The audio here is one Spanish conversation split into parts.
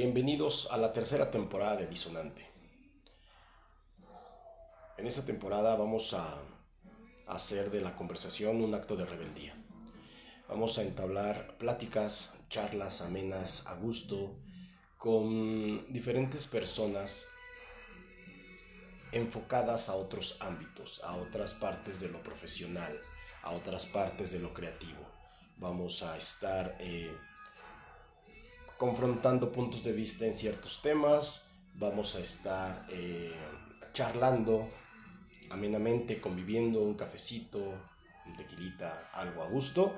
Bienvenidos a la tercera temporada de Disonante. En esta temporada vamos a hacer de la conversación un acto de rebeldía. Vamos a entablar pláticas, charlas amenas, a gusto, con diferentes personas enfocadas a otros ámbitos, a otras partes de lo profesional, a otras partes de lo creativo. Vamos a estar eh, confrontando puntos de vista en ciertos temas, vamos a estar eh, charlando amenamente, conviviendo, un cafecito, un tequilita, algo a gusto.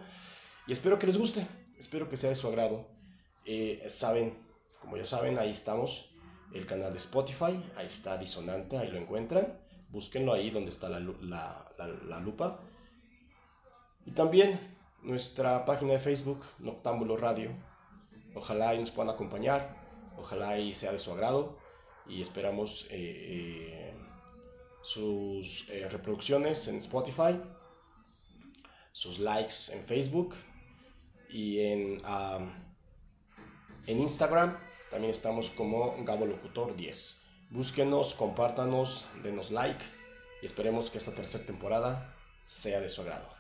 Y espero que les guste, espero que sea de su agrado. Eh, saben, como ya saben, ahí estamos, el canal de Spotify, ahí está Disonante, ahí lo encuentran. Búsquenlo ahí donde está la, la lupa. Y también nuestra página de Facebook, Noctámbulo Radio, Ojalá y nos puedan acompañar, ojalá y sea de su agrado y esperamos eh, eh, sus eh, reproducciones en Spotify, sus likes en Facebook y en, en Instagram. También estamos como Gabo Locutor 10. Búsquenos, compártanos, denos like y esperemos que esta tercera temporada sea de su agrado.